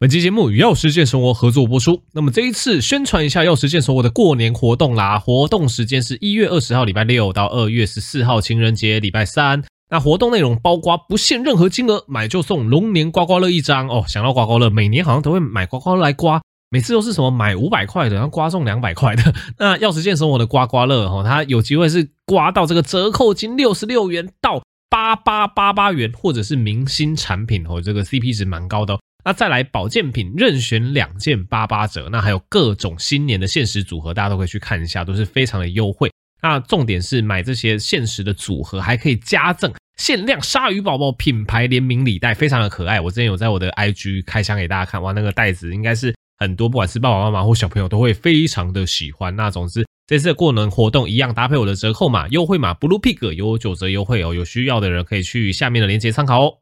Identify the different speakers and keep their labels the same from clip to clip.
Speaker 1: 本期节目与药师健生活合作播出。那么这一次宣传一下药师健生活的过年活动啦！活动时间是一月二十号礼拜六到二月十四号情人节礼拜三。那活动内容包括不限任何金额，买就送龙年刮刮乐一张哦。想到刮刮乐，每年好像都会买刮刮乐来刮，每次都是什么买五百块的，然后刮中两百块的。那药师健生活的刮刮乐哦，它有机会是刮到这个折扣金六十六元到八八八八元，或者是明星产品哦，这个 CP 值蛮高的。那再来保健品任选两件八八折，那还有各种新年的限时组合，大家都可以去看一下，都是非常的优惠。那重点是买这些限时的组合，还可以加赠限量鲨鱼宝宝品牌联名礼袋，非常的可爱。我之前有在我的 IG 开箱给大家看，哇，那个袋子应该是很多不管是爸爸妈妈或小朋友都会非常的喜欢。那总之这次的过年活动一样搭配我的折扣码优惠码 Blue Pig 有九折优惠哦，有需要的人可以去下面的链接参考哦。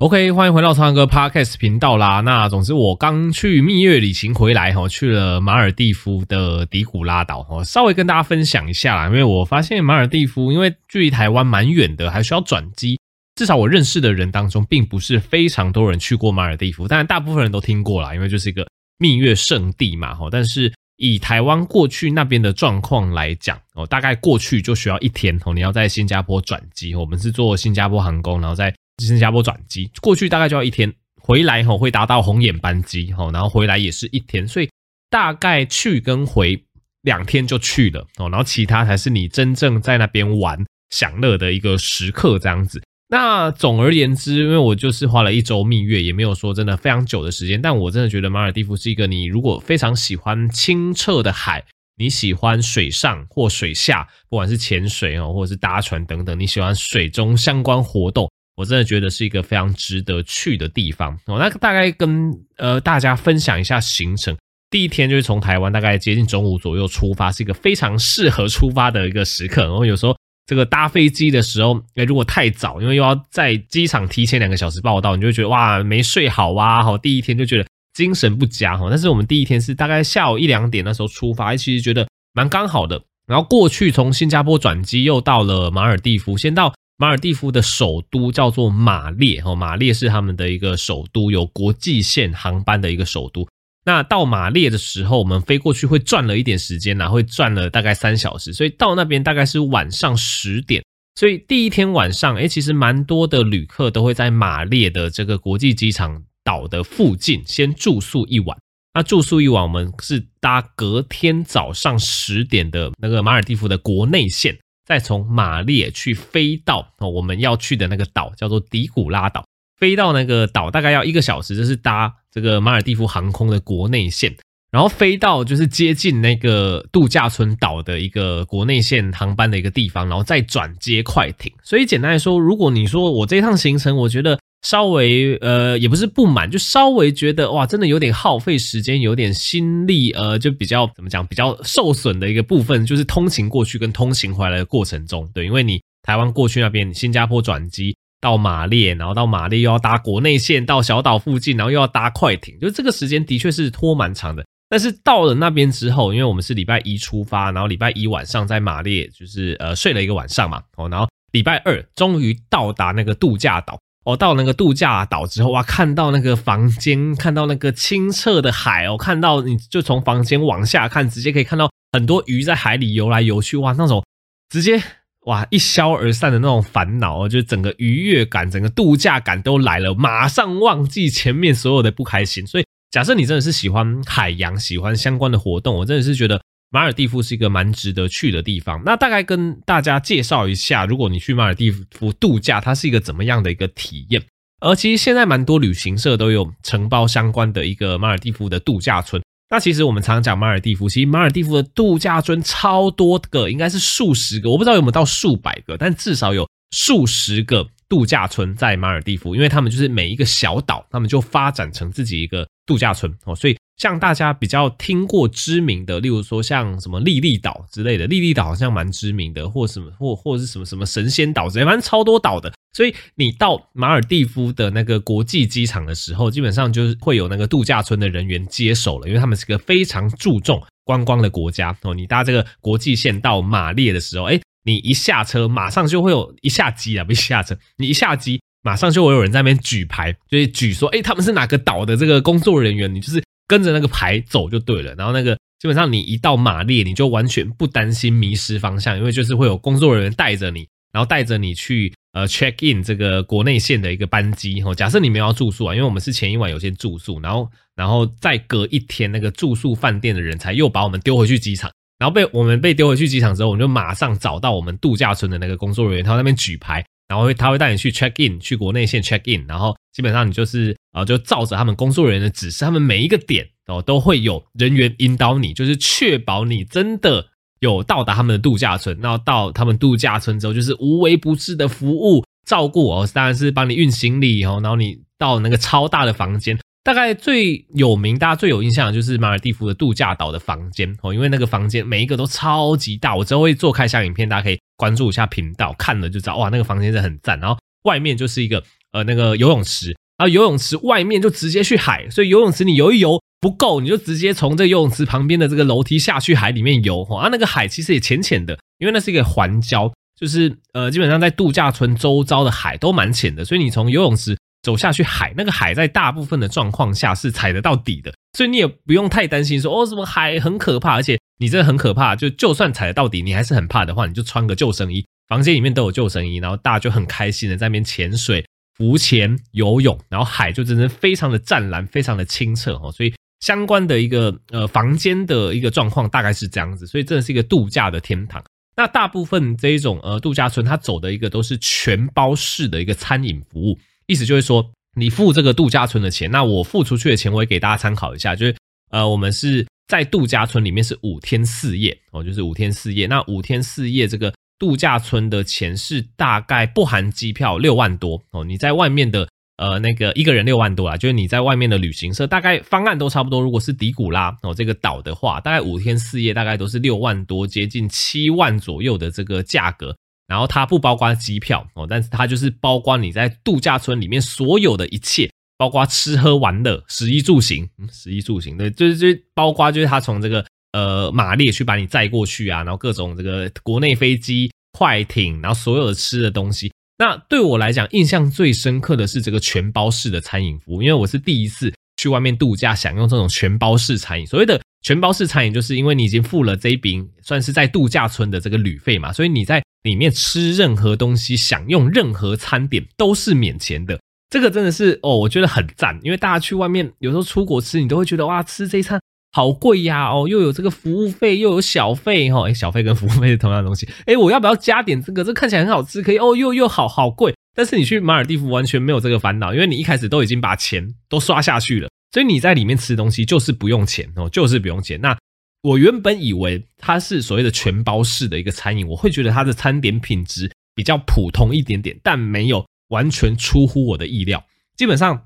Speaker 1: OK，欢迎回到苍蓝鸽 Podcast 频道啦。那总之，我刚去蜜月旅行回来，哈，去了马尔地夫的迪古拉岛，哈，稍微跟大家分享一下啦。因为我发现马尔地夫，因为距离台湾蛮远的，还需要转机。至少我认识的人当中，并不是非常多人去过马尔地夫，当然大部分人都听过啦，因为就是一个蜜月圣地嘛，哈。但是以台湾过去那边的状况来讲，哦，大概过去就需要一天，哦，你要在新加坡转机，我们是坐新加坡航空，然后在。新加坡转机过去大概就要一天，回来吼会搭到红眼班机吼，然后回来也是一天，所以大概去跟回两天就去了哦，然后其他才是你真正在那边玩享乐的一个时刻这样子。那总而言之，因为我就是花了一周蜜月，也没有说真的非常久的时间，但我真的觉得马尔地夫是一个你如果非常喜欢清澈的海，你喜欢水上或水下，不管是潜水哦，或者是搭船等等，你喜欢水中相关活动。我真的觉得是一个非常值得去的地方哦。那大概跟呃大家分享一下行程。第一天就是从台湾大概接近中午左右出发，是一个非常适合出发的一个时刻。然后有时候这个搭飞机的时候，诶如果太早，因为又要在机场提前两个小时报到，你就觉得哇没睡好啊。好，第一天就觉得精神不佳哈。但是我们第一天是大概下午一两点那时候出发，其实觉得蛮刚好的。然后过去从新加坡转机又到了马尔地夫，先到。马尔地夫的首都叫做马列，哦，马列是他们的一个首都，有国际线航班的一个首都。那到马列的时候，我们飞过去会转了一点时间呐，会转了大概三小时，所以到那边大概是晚上十点。所以第一天晚上，诶，其实蛮多的旅客都会在马列的这个国际机场岛的附近先住宿一晚。那住宿一晚，我们是搭隔天早上十点的那个马尔地夫的国内线。再从马列去飞到哦，我们要去的那个岛叫做迪古拉岛，飞到那个岛大概要一个小时，就是搭这个马尔蒂夫航空的国内线，然后飞到就是接近那个度假村岛的一个国内线航班的一个地方，然后再转接快艇。所以简单来说，如果你说我这趟行程，我觉得。稍微呃，也不是不满，就稍微觉得哇，真的有点耗费时间，有点心力，呃，就比较怎么讲，比较受损的一个部分，就是通勤过去跟通勤回来的过程中，对，因为你台湾过去那边，新加坡转机到马列，然后到马列又要搭国内线到小岛附近，然后又要搭快艇，就这个时间的确是拖蛮长的。但是到了那边之后，因为我们是礼拜一出发，然后礼拜一晚上在马列就是呃睡了一个晚上嘛，哦，然后礼拜二终于到达那个度假岛。我到那个度假岛之后，哇，看到那个房间，看到那个清澈的海哦，看到你就从房间往下看，直接可以看到很多鱼在海里游来游去，哇，那种直接哇一消而散的那种烦恼哦，就整个愉悦感，整个度假感都来了，马上忘记前面所有的不开心。所以，假设你真的是喜欢海洋，喜欢相关的活动，我真的是觉得。马尔地夫是一个蛮值得去的地方。那大概跟大家介绍一下，如果你去马尔地夫度假，它是一个怎么样的一个体验？而其实现在蛮多旅行社都有承包相关的一个马尔地夫的度假村。那其实我们常讲马尔地夫，其实马尔地夫的度假村超多个，应该是数十个，我不知道有没有到数百个，但至少有数十个度假村在马尔地夫，因为他们就是每一个小岛，他们就发展成自己一个度假村哦，所以像大家比较听过知名的，例如说像什么丽丽岛之类的，丽丽岛好像蛮知名的，或什么或或是什么什么神仙岛之类，反正超多岛的。所以你到马尔地夫的那个国际机场的时候，基本上就是会有那个度假村的人员接手了，因为他们是个非常注重观光的国家哦。你搭这个国际线到马列的时候，诶你一下车，马上就会有一下机啊，不是下车，你一下机，马上就会有人在那边举牌，就是举说，哎，他们是哪个岛的这个工作人员，你就是跟着那个牌走就对了。然后那个基本上你一到马列，你就完全不担心迷失方向，因为就是会有工作人员带着你，然后带着你去呃 check in 这个国内线的一个班机。哦，假设你们要住宿啊，因为我们是前一晚有先住宿，然后然后再隔一天那个住宿饭店的人才又把我们丢回去机场。然后被我们被丢回去机场之后，我们就马上找到我们度假村的那个工作人员，他在那边举牌，然后会他会带你去 check in，去国内线 check in，然后基本上你就是呃就照着他们工作人员的指示，他们每一个点哦都会有人员引导你，就是确保你真的有到达他们的度假村，然后到他们度假村之后就是无微不至的服务照顾哦，当然是帮你运行李哦，然后你到那个超大的房间。大概最有名，大家最有印象的就是马尔地夫的度假岛的房间哦，因为那个房间每一个都超级大，我之后会做开箱影片，大家可以关注一下频道，看了就知道哇，那个房间真的很赞。然后外面就是一个呃那个游泳池，然后游泳池外面就直接去海，所以游泳池你游一游不够，你就直接从这游泳池旁边的这个楼梯下去海里面游哈。啊，那个海其实也浅浅的，因为那是一个环礁，就是呃基本上在度假村周遭的海都蛮浅的，所以你从游泳池。走下去海，那个海在大部分的状况下是踩得到底的，所以你也不用太担心说哦什么海很可怕，而且你真的很可怕，就就算踩得到底，你还是很怕的话，你就穿个救生衣，房间里面都有救生衣，然后大家就很开心的在那边潜水、浮潜、游泳，然后海就真的非常的湛蓝，非常的清澈哦，所以相关的一个呃房间的一个状况大概是这样子，所以真的是一个度假的天堂。那大部分这一种呃度假村，它走的一个都是全包式的一个餐饮服务。意思就是说，你付这个度假村的钱，那我付出去的钱，我也给大家参考一下。就是，呃，我们是在度假村里面是五天四夜哦，就是五天四夜。那五天四夜这个度假村的钱是大概不含机票六万多哦。你在外面的呃那个一个人六万多啊，就是你在外面的旅行社大概方案都差不多。如果是迪古拉哦这个岛的话，大概五天四夜大概都是六万多，接近七万左右的这个价格。然后它不包括机票哦，但是它就是包括你在度假村里面所有的一切，包括吃喝玩乐、食衣住行，食衣住行对，就是就包括就是他从这个呃马列去把你载过去啊，然后各种这个国内飞机、快艇，然后所有的吃的东西。那对我来讲，印象最深刻的是这个全包式的餐饮服务，因为我是第一次去外面度假，享用这种全包式餐饮。所谓的全包式餐饮，就是因为你已经付了这一笔算是在度假村的这个旅费嘛，所以你在里面吃任何东西，享用任何餐点都是免钱的。这个真的是哦，我觉得很赞。因为大家去外面有时候出国吃，你都会觉得哇，吃这一餐好贵呀哦，又有这个服务费，又有小费哈。诶，小费跟服务费是同样的东西。诶，我要不要加点这个？这看起来很好吃，可以哦，又又好好贵。但是你去马尔地夫完全没有这个烦恼，因为你一开始都已经把钱都刷下去了。所以你在里面吃东西就是不用钱哦，就是不用钱。那我原本以为它是所谓的全包式的一个餐饮，我会觉得它的餐点品质比较普通一点点，但没有完全出乎我的意料。基本上，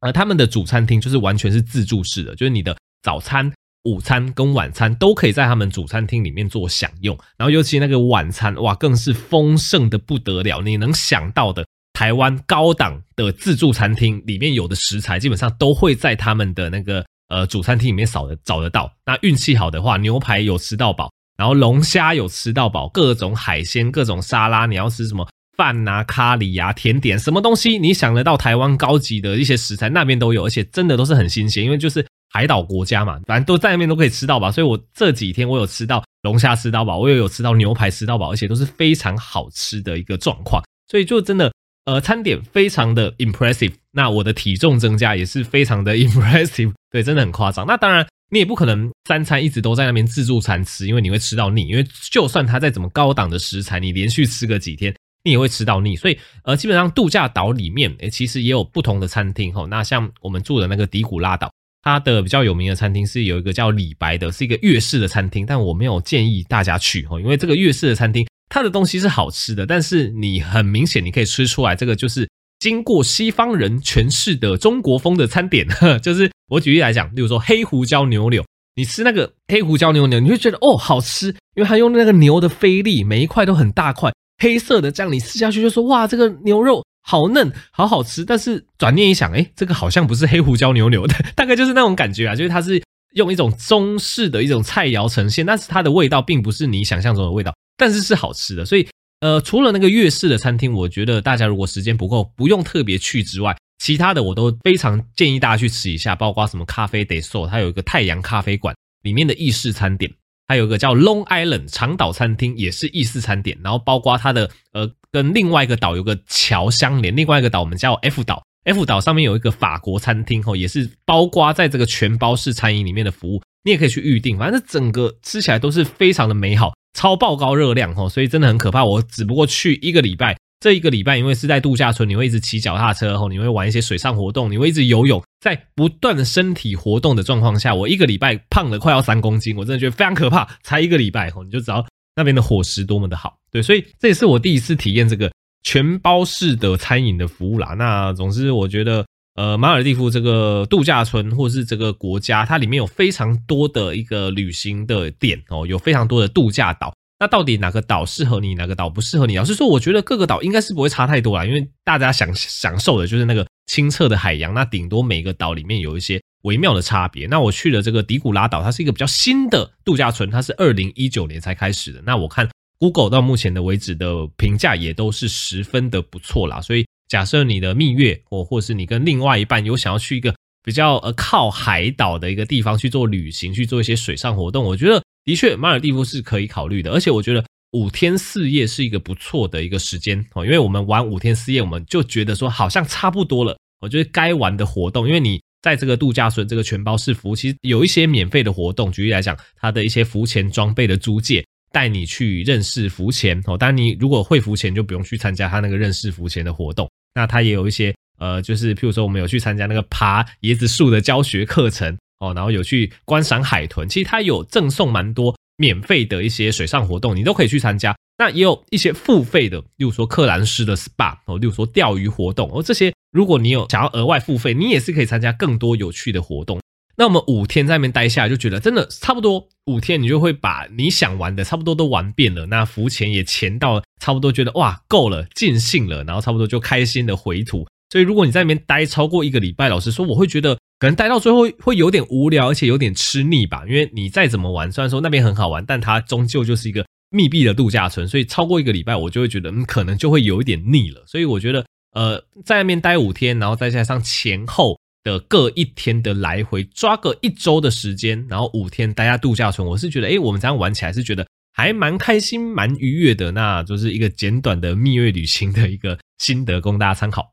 Speaker 1: 呃，他们的主餐厅就是完全是自助式的，就是你的早餐、午餐跟晚餐都可以在他们主餐厅里面做享用。然后尤其那个晚餐，哇，更是丰盛的不得了，你能想到的。台湾高档的自助餐厅里面有的食材，基本上都会在他们的那个呃主餐厅里面扫的找得到。那运气好的话，牛排有吃到饱，然后龙虾有吃到饱，各种海鲜、各种沙拉，你要吃什么饭啊、咖喱啊、甜点，什么东西你想得到台湾高级的一些食材，那边都有，而且真的都是很新鲜，因为就是海岛国家嘛，反正都在那边都可以吃到饱。所以我这几天我有吃到龙虾吃到饱，我也有吃到牛排吃到饱，而且都是非常好吃的一个状况，所以就真的。呃，餐点非常的 impressive，那我的体重增加也是非常的 impressive，对，真的很夸张。那当然，你也不可能三餐一直都在那边自助餐吃，因为你会吃到腻。因为就算它再怎么高档的食材，你连续吃个几天，你也会吃到腻。所以，呃，基本上度假岛里面，诶，其实也有不同的餐厅哈。那像我们住的那个迪古拉岛，它的比较有名的餐厅是有一个叫李白的，是一个粤式的餐厅，但我没有建议大家去哈，因为这个粤式的餐厅。它的东西是好吃的，但是你很明显你可以吃出来，这个就是经过西方人诠释的中国风的餐点。就是我举例来讲，例如说黑胡椒牛柳，你吃那个黑胡椒牛柳，你会觉得哦好吃，因为它用那个牛的菲力，每一块都很大块，黑色的，这样你吃下去就说哇这个牛肉好嫩，好好吃。但是转念一想，诶，这个好像不是黑胡椒牛柳的，大概就是那种感觉啊，就是它是。用一种中式的一种菜肴呈现，但是它的味道并不是你想象中的味道，但是是好吃的。所以，呃，除了那个粤式的餐厅，我觉得大家如果时间不够，不用特别去之外，其他的我都非常建议大家去吃一下，包括什么咖啡 de s o 它有一个太阳咖啡馆里面的意式餐点，还有一个叫 Long Island 长岛餐厅，也是意式餐点，然后包括它的呃跟另外一个岛有个桥相连，另外一个岛我们叫 F 岛。F 岛上面有一个法国餐厅吼，也是包括在这个全包式餐饮里面的服务，你也可以去预定。反正整个吃起来都是非常的美好，超爆高热量哦，所以真的很可怕。我只不过去一个礼拜，这一个礼拜因为是在度假村，你会一直骑脚踏车吼，你会玩一些水上活动，你会一直游泳，在不断的身体活动的状况下，我一个礼拜胖了快要三公斤，我真的觉得非常可怕。才一个礼拜吼，你就知道那边的伙食多么的好。对，所以这也是我第一次体验这个。全包式的餐饮的服务啦，那总之我觉得，呃，马尔地夫这个度假村或是这个国家，它里面有非常多的一个旅行的点哦，有非常多的度假岛。那到底哪个岛适合你，哪个岛不适合你？老实说，我觉得各个岛应该是不会差太多啦，因为大家想享受的就是那个清澈的海洋，那顶多每个岛里面有一些微妙的差别。那我去了这个迪古拉岛，它是一个比较新的度假村，它是二零一九年才开始的。那我看。Google 到目前的为止的评价也都是十分的不错啦，所以假设你的蜜月或或是你跟另外一半有想要去一个比较呃靠海岛的一个地方去做旅行，去做一些水上活动，我觉得的确马尔地夫是可以考虑的，而且我觉得五天四夜是一个不错的一个时间哦，因为我们玩五天四夜，我们就觉得说好像差不多了，我觉得该玩的活动，因为你在这个度假村这个全包式服务，其实有一些免费的活动，举例来讲，它的一些浮潜装备的租借。带你去认识浮潜哦，当然你如果会浮潜，就不用去参加他那个认识浮潜的活动。那它也有一些呃，就是譬如说我们有去参加那个爬椰子树的教学课程哦，然后有去观赏海豚，其实它有赠送蛮多免费的一些水上活动，你都可以去参加。那也有一些付费的，例如说克兰斯的 SPA 哦，例如说钓鱼活动哦，这些如果你有想要额外付费，你也是可以参加更多有趣的活动。那我们五天在那边待下来，就觉得真的差不多五天，你就会把你想玩的差不多都玩遍了。那浮潜也潜到差不多，觉得哇够了，尽兴了，然后差不多就开心的回土。所以如果你在那边待超过一个礼拜，老实说，我会觉得可能待到最后会有点无聊，而且有点吃腻吧。因为你再怎么玩，虽然说那边很好玩，但它终究就是一个密闭的度假村，所以超过一个礼拜，我就会觉得嗯，可能就会有一点腻了。所以我觉得呃，在那边待五天，然后再加上前后。的各一天的来回，抓个一周的时间，然后五天待在度假村，我是觉得，诶，我们这样玩起来是觉得还蛮开心、蛮愉悦的。那就是一个简短的蜜月旅行的一个心得，供大家参考。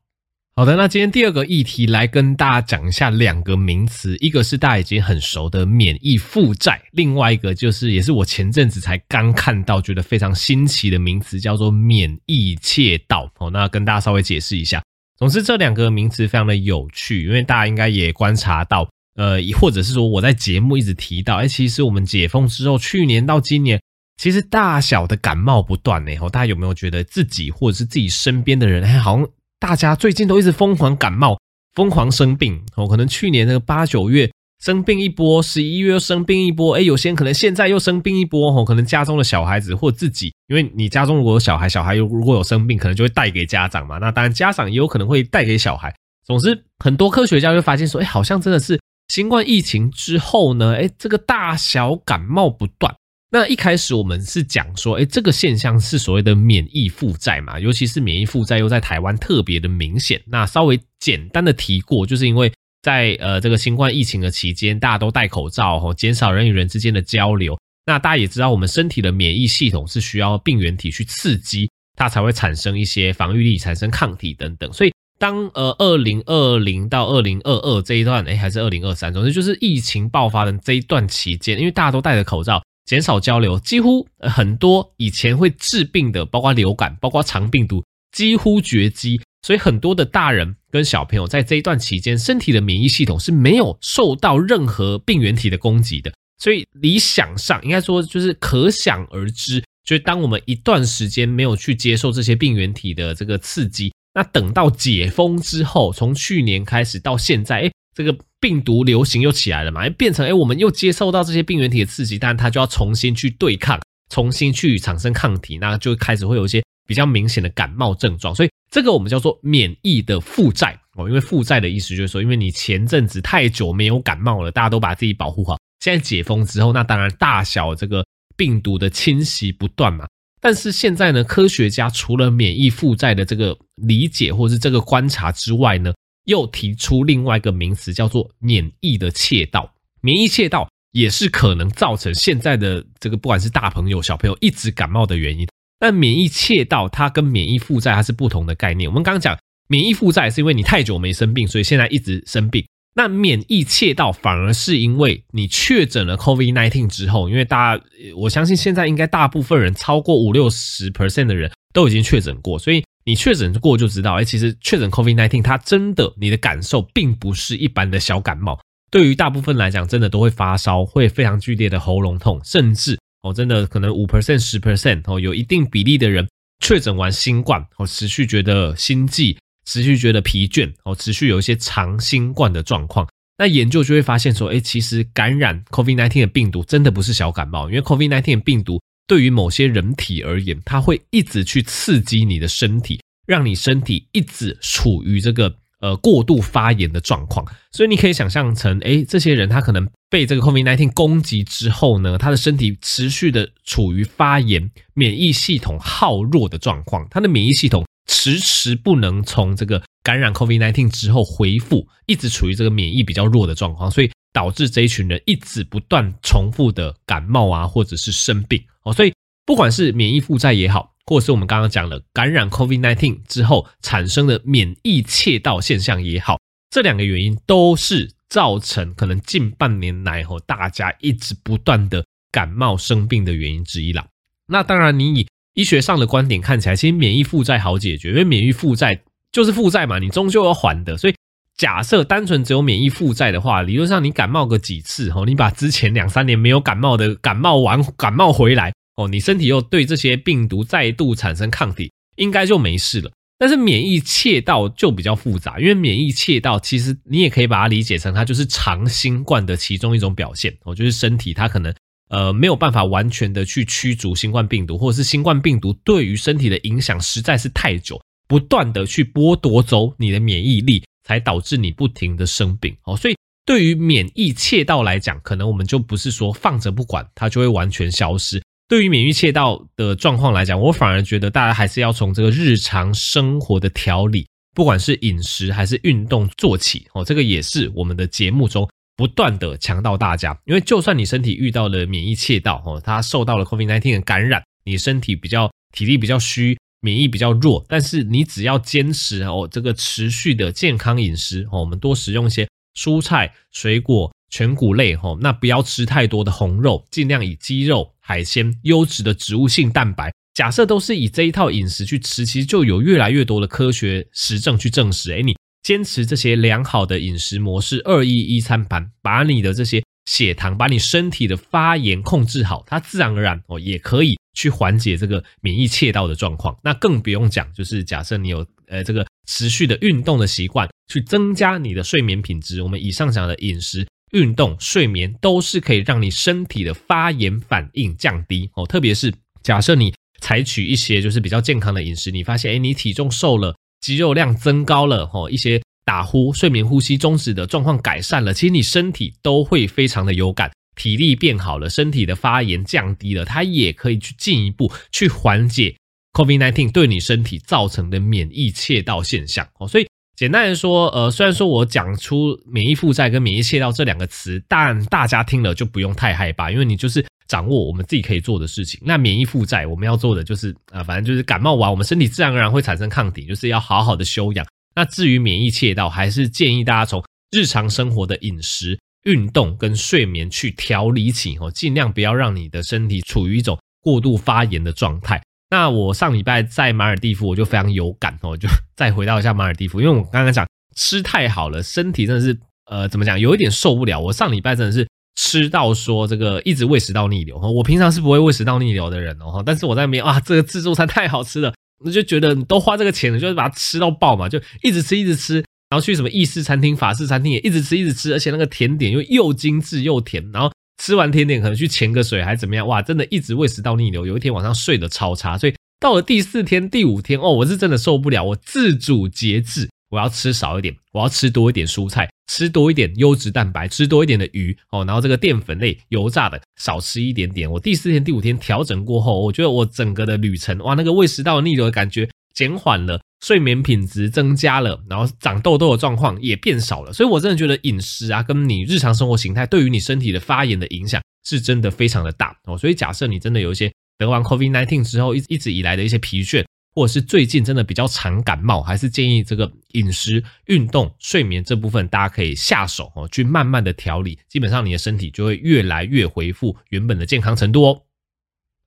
Speaker 1: 好的，那今天第二个议题来跟大家讲一下两个名词，一个是大家已经很熟的免疫负债，另外一个就是也是我前阵子才刚看到，觉得非常新奇的名词，叫做免疫窃盗。哦，那跟大家稍微解释一下。总之，这两个名词非常的有趣，因为大家应该也观察到，呃，或者是说我在节目一直提到，哎，其实我们解封之后，去年到今年，其实大小的感冒不断呢。大家有没有觉得自己或者是自己身边的人，哎，好像大家最近都一直疯狂感冒，疯狂生病哦？可能去年那个八九月。生病一波，十一月又生病一波，诶，有些人可能现在又生病一波吼，可能家中的小孩子或自己，因为你家中如果有小孩，小孩如果有生病，可能就会带给家长嘛。那当然家长也有可能会带给小孩。总之，很多科学家就发现说，诶，好像真的是新冠疫情之后呢，诶，这个大小感冒不断。那一开始我们是讲说，诶，这个现象是所谓的免疫负债嘛，尤其是免疫负债又在台湾特别的明显。那稍微简单的提过，就是因为。在呃这个新冠疫情的期间，大家都戴口罩吼，减少人与人之间的交流。那大家也知道，我们身体的免疫系统是需要病原体去刺激，它才会产生一些防御力，产生抗体等等。所以当呃二零二零到二零二二这一段，哎还是二零二三，总之就是疫情爆发的这一段期间，因为大家都戴着口罩，减少交流，几乎很多以前会治病的，包括流感，包括肠病毒，几乎绝迹。所以很多的大人跟小朋友在这一段期间，身体的免疫系统是没有受到任何病原体的攻击的。所以理想上应该说就是可想而知，就是当我们一段时间没有去接受这些病原体的这个刺激，那等到解封之后，从去年开始到现在，诶，这个病毒流行又起来了嘛，变成诶，我们又接受到这些病原体的刺激，但它就要重新去对抗，重新去产生抗体，那就开始会有一些比较明显的感冒症状，所以这个我们叫做免疫的负债哦，因为负债的意思就是说，因为你前阵子太久没有感冒了，大家都把自己保护好。现在解封之后，那当然大小这个病毒的侵袭不断嘛。但是现在呢，科学家除了免疫负债的这个理解或是这个观察之外呢，又提出另外一个名词，叫做免疫的窃盗。免疫窃盗也是可能造成现在的这个不管是大朋友小朋友一直感冒的原因。但免疫窃盗它跟免疫负债它是不同的概念。我们刚刚讲免疫负债是因为你太久没生病，所以现在一直生病。那免疫窃盗反而是因为你确诊了 COVID-19 之后，因为大家我相信现在应该大部分人超过五六十 percent 的人都已经确诊过，所以你确诊过就知道，哎，其实确诊 COVID-19 它真的你的感受并不是一般的小感冒，对于大部分来讲，真的都会发烧，会非常剧烈的喉咙痛，甚至哦，真的可能五 percent 十 percent 哦，有一定比例的人确诊完新冠哦，持续觉得心悸。持续觉得疲倦哦，持续有一些长新冠的状况，那研究就会发现说，哎，其实感染 COVID-19 的病毒真的不是小感冒，因为 COVID-19 的病毒对于某些人体而言，它会一直去刺激你的身体，让你身体一直处于这个呃过度发炎的状况，所以你可以想象成，哎，这些人他可能被这个 COVID-19 攻击之后呢，他的身体持续的处于发炎、免疫系统耗弱的状况，他的免疫系统。迟迟不能从这个感染 COVID-19 之后恢复，一直处于这个免疫比较弱的状况，所以导致这一群人一直不断重复的感冒啊，或者是生病哦。所以不管是免疫负债也好，或者是我们刚刚讲了感染 COVID-19 之后产生的免疫窃盗现象也好，这两个原因都是造成可能近半年来后大家一直不断的感冒生病的原因之一啦。那当然，你以医学上的观点看起来，其实免疫负债好解决，因为免疫负债就是负债嘛，你终究要还的。所以假设单纯只有免疫负债的话，理论上你感冒个几次哦，你把之前两三年没有感冒的感冒完，感冒回来哦，你身体又对这些病毒再度产生抗体，应该就没事了。但是免疫窃盗就比较复杂，因为免疫窃盗其实你也可以把它理解成它就是长新冠的其中一种表现哦，就是身体它可能。呃，没有办法完全的去驱逐新冠病毒，或者是新冠病毒对于身体的影响实在是太久，不断的去剥夺走你的免疫力，才导致你不停的生病。哦，所以对于免疫窃盗来讲，可能我们就不是说放着不管，它就会完全消失。对于免疫窃盗的状况来讲，我反而觉得大家还是要从这个日常生活的调理，不管是饮食还是运动做起。哦，这个也是我们的节目中。不断的强调大家，因为就算你身体遇到了免疫窃盗，哦，它受到了 COVID-19 的感染，你身体比较体力比较虚，免疫比较弱，但是你只要坚持哦，这个持续的健康饮食，哦，我们多食用一些蔬菜、水果、全谷类，吼，那不要吃太多的红肉，尽量以鸡肉、海鲜、优质的植物性蛋白。假设都是以这一套饮食去吃，其实就有越来越多的科学实证去证实，诶，你。坚持这些良好的饮食模式，二一一餐盘，把你的这些血糖，把你身体的发炎控制好，它自然而然哦，也可以去缓解这个免疫窃盗的状况。那更不用讲，就是假设你有呃这个持续的运动的习惯，去增加你的睡眠品质。我们以上讲的饮食、运动、睡眠，都是可以让你身体的发炎反应降低哦。特别是假设你采取一些就是比较健康的饮食，你发现诶，你体重瘦了。肌肉量增高了，吼，一些打呼、睡眠呼吸中止的状况改善了，其实你身体都会非常的有感，体力变好了，身体的发炎降低了，它也可以去进一步去缓解 COVID-19 对你身体造成的免疫窃盗现象。哦，所以简单来说，呃，虽然说我讲出免疫负债跟免疫窃盗这两个词，但大家听了就不用太害怕，因为你就是。掌握我们自己可以做的事情。那免疫负债，我们要做的就是啊、反正就是感冒完，我们身体自然而然会产生抗体，就是要好好的休养。那至于免疫窃盗，还是建议大家从日常生活的饮食、运动跟睡眠去调理起哦，尽量不要让你的身体处于一种过度发炎的状态。那我上礼拜在马尔地夫，我就非常有感哦，就再回到一下马尔地夫，因为我刚刚讲吃太好了，身体真的是呃怎么讲，有一点受不了。我上礼拜真的是。吃到说这个一直胃食道逆流。我平常是不会胃食道逆流的人哦，但是我在那边啊，这个自助餐太好吃了，我就觉得都花这个钱了，就是把它吃到爆嘛，就一直吃一直吃，然后去什么意式餐厅、法式餐厅也一直吃一直吃，而且那个甜点又又精致又甜，然后吃完甜点可能去潜个水还怎么样，哇，真的一直胃食道逆流，有一天晚上睡得超差，所以。到了第四天、第五天哦，我是真的受不了，我自主节制，我要吃少一点，我要吃多一点蔬菜，吃多一点优质蛋白，吃多一点的鱼哦，然后这个淀粉类、油炸的少吃一点点。我第四天、第五天调整过后，我觉得我整个的旅程哇，那个胃食道逆流的感觉减缓了，睡眠品质增加了，然后长痘痘的状况也变少了。所以我真的觉得饮食啊，跟你日常生活形态对于你身体的发炎的影响是真的非常的大哦。所以假设你真的有一些。得完 COVID-19 之后，一一直以来的一些疲倦，或者是最近真的比较常感冒，还是建议这个饮食、运动、睡眠这部分，大家可以下手哦，去慢慢的调理，基本上你的身体就会越来越恢复原本的健康程度哦。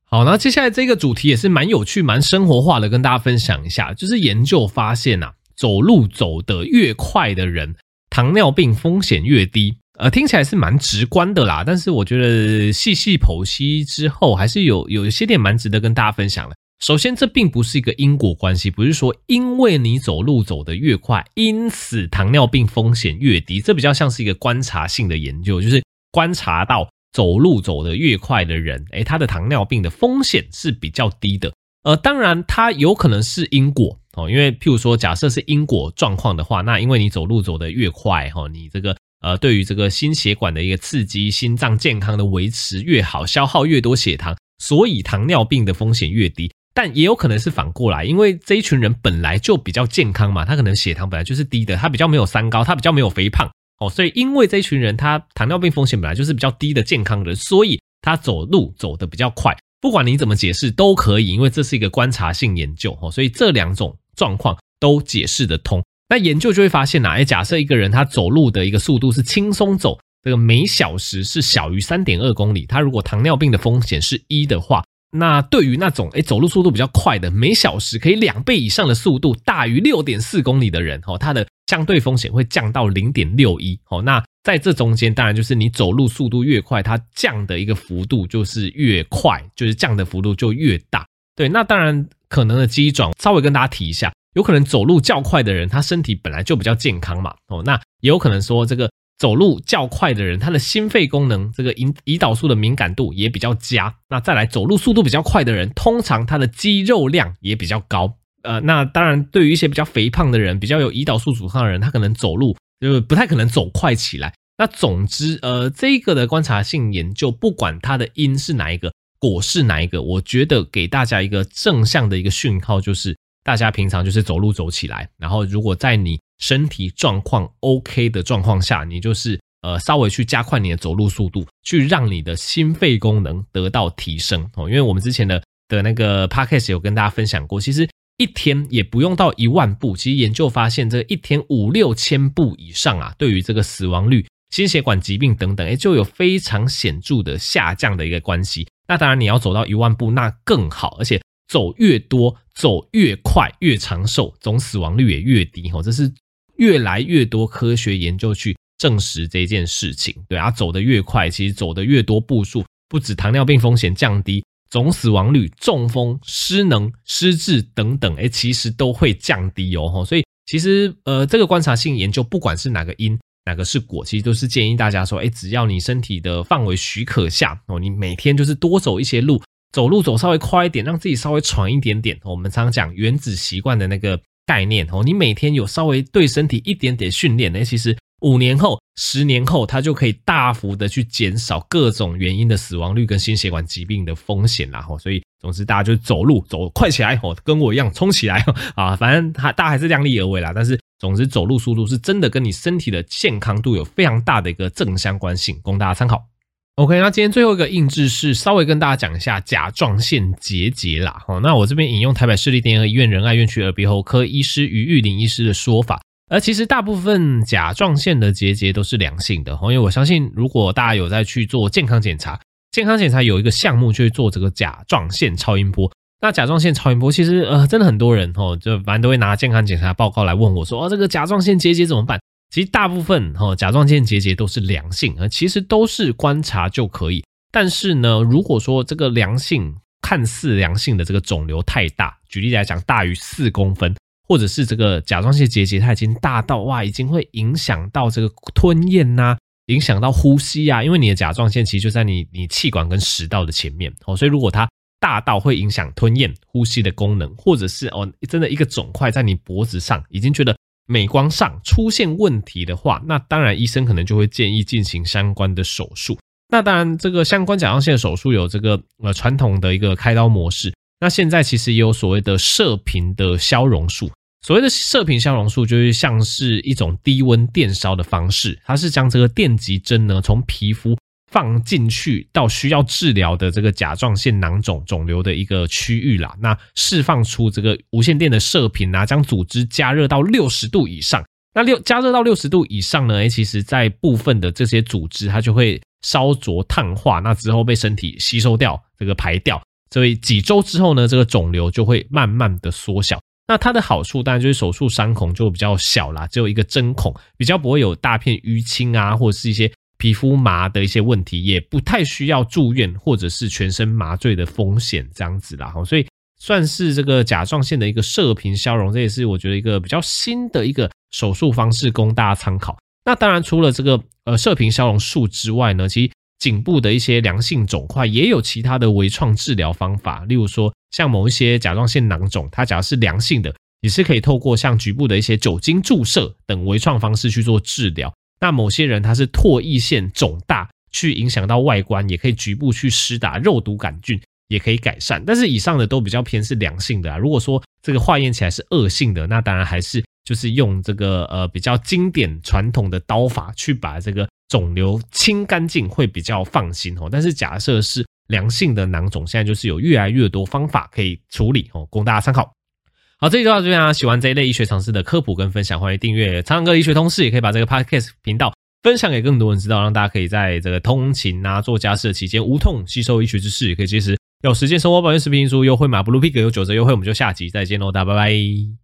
Speaker 1: 好，那接下来这个主题也是蛮有趣、蛮生活化的，跟大家分享一下，就是研究发现呐，走路走得越快的人，糖尿病风险越低。呃，听起来是蛮直观的啦，但是我觉得细细剖析之后，还是有有一些点蛮值得跟大家分享的。首先，这并不是一个因果关系，不是说因为你走路走得越快，因此糖尿病风险越低。这比较像是一个观察性的研究，就是观察到走路走得越快的人，诶，他的糖尿病的风险是比较低的。呃，当然，它有可能是因果哦，因为譬如说，假设是因果状况的话，那因为你走路走得越快，哈，你这个。呃，对于这个心血管的一个刺激，心脏健康的维持越好，消耗越多血糖，所以糖尿病的风险越低。但也有可能是反过来，因为这一群人本来就比较健康嘛，他可能血糖本来就是低的，他比较没有三高，他比较没有肥胖哦，所以因为这一群人他糖尿病风险本来就是比较低的健康人，所以他走路走得比较快。不管你怎么解释都可以，因为这是一个观察性研究哦，所以这两种状况都解释得通。那研究就会发现呐，哎，假设一个人他走路的一个速度是轻松走，这个每小时是小于三点二公里，他如果糖尿病的风险是一的话，那对于那种哎走路速度比较快的，每小时可以两倍以上的速度大于六点四公里的人，哦，他的相对风险会降到零点六一，哦，那在这中间当然就是你走路速度越快，它降的一个幅度就是越快，就是降的幅度就越大。对，那当然可能的机转稍微跟大家提一下。有可能走路较快的人，他身体本来就比较健康嘛，哦，那也有可能说这个走路较快的人，他的心肺功能这个胰胰岛素的敏感度也比较佳。那再来走路速度比较快的人，通常他的肌肉量也比较高。呃，那当然对于一些比较肥胖的人，比较有胰岛素阻抗的人，他可能走路就不太可能走快起来。那总之，呃，这个的观察性研究，不管它的因是哪一个，果是哪一个，我觉得给大家一个正向的一个讯号就是。大家平常就是走路走起来，然后如果在你身体状况 OK 的状况下，你就是呃稍微去加快你的走路速度，去让你的心肺功能得到提升哦。因为我们之前的的那个 podcast 有跟大家分享过，其实一天也不用到一万步，其实研究发现这一天五六千步以上啊，对于这个死亡率、心血管疾病等等，也就有非常显著的下降的一个关系。那当然你要走到一万步那更好，而且。走越多，走越快，越长寿，总死亡率也越低。吼，这是越来越多科学研究去证实这件事情。对啊，走得越快，其实走得越多步数，不止糖尿病风险降低，总死亡率、中风、失能、失智等等，诶，其实都会降低哦。所以其实呃，这个观察性研究，不管是哪个因，哪个是果，其实都是建议大家说，诶，只要你身体的范围许可下，哦，你每天就是多走一些路。走路走稍微快一点，让自己稍微喘一点点。我们常常讲原子习惯的那个概念哦，你每天有稍微对身体一点点训练，那其实五年后、十年后，它就可以大幅的去减少各种原因的死亡率跟心血管疾病的风险啦。所以总之大家就走路走快起来哦，跟我一样冲起来 啊！反正大家还是量力而为啦。但是总之走路速度是真的跟你身体的健康度有非常大的一个正相关性，供大家参考。OK，那今天最后一个印制是稍微跟大家讲一下甲状腺结节啦。哦，那我这边引用台北市立联合医院仁爱院区耳鼻喉科医师于玉玲医师的说法，而其实大部分甲状腺的结节都是良性的。因为我相信，如果大家有在去做健康检查，健康检查有一个项目就是做这个甲状腺超音波。那甲状腺超音波其实呃，真的很多人哦，就反正都会拿健康检查报告来问我说，哦，这个甲状腺结节怎么办？其实大部分哈甲状腺结节都是良性，啊，其实都是观察就可以。但是呢，如果说这个良性看似良性的这个肿瘤太大，举例来讲，大于四公分，或者是这个甲状腺结节它已经大到哇，已经会影响到这个吞咽呐、影响到呼吸啊，因为你的甲状腺其实就在你你气管跟食道的前面哦，所以如果它大到会影响吞咽、呼吸的功能，或者是哦，真的一个肿块在你脖子上，已经觉得美观上出现问题的话，那当然医生可能就会建议进行相关的手术。那当然，这个相关甲状腺手术有这个呃传统的一个开刀模式，那现在其实也有所谓的射频的消融术。所谓的射频消融术，就是像是一种低温电烧的方式，它是将这个电极针呢从皮肤。放进去到需要治疗的这个甲状腺囊肿肿瘤的一个区域啦，那释放出这个无线电的射频啊，将组织加热到六十度以上。那六加热到六十度以上呢？诶，其实在部分的这些组织它就会烧灼碳化，那之后被身体吸收掉，这个排掉。所以几周之后呢，这个肿瘤就会慢慢的缩小。那它的好处当然就是手术伤口就比较小啦，只有一个针孔，比较不会有大片淤青啊，或者是一些。皮肤麻的一些问题，也不太需要住院或者是全身麻醉的风险这样子啦，所以算是这个甲状腺的一个射频消融，这也是我觉得一个比较新的一个手术方式，供大家参考。那当然除了这个呃射频消融术之外呢，其实颈部的一些良性肿块也有其他的微创治疗方法，例如说像某一些甲状腺囊肿，它假如是良性的，也是可以透过像局部的一些酒精注射等微创方式去做治疗。那某些人他是唾液腺肿大，去影响到外观，也可以局部去施打肉毒杆菌，也可以改善。但是以上的都比较偏是良性的啊。如果说这个化验起来是恶性的，那当然还是就是用这个呃比较经典传统的刀法去把这个肿瘤清干净，会比较放心哦。但是假设是良性的囊肿，现在就是有越来越多方法可以处理哦，供大家参考。好，这集就到这边啊！喜欢这一类医学常识的科普跟分享，欢迎订阅苍蓝鸽医学通识，也可以把这个 podcast 频道分享给更多人知道，让大家可以在这个通勤啊、做家事的期间无痛吸收医学知识，也可以及时有时间生活保健食品输优惠码 Blue Pig 有九折优惠，我们就下集再见喽，大家拜拜。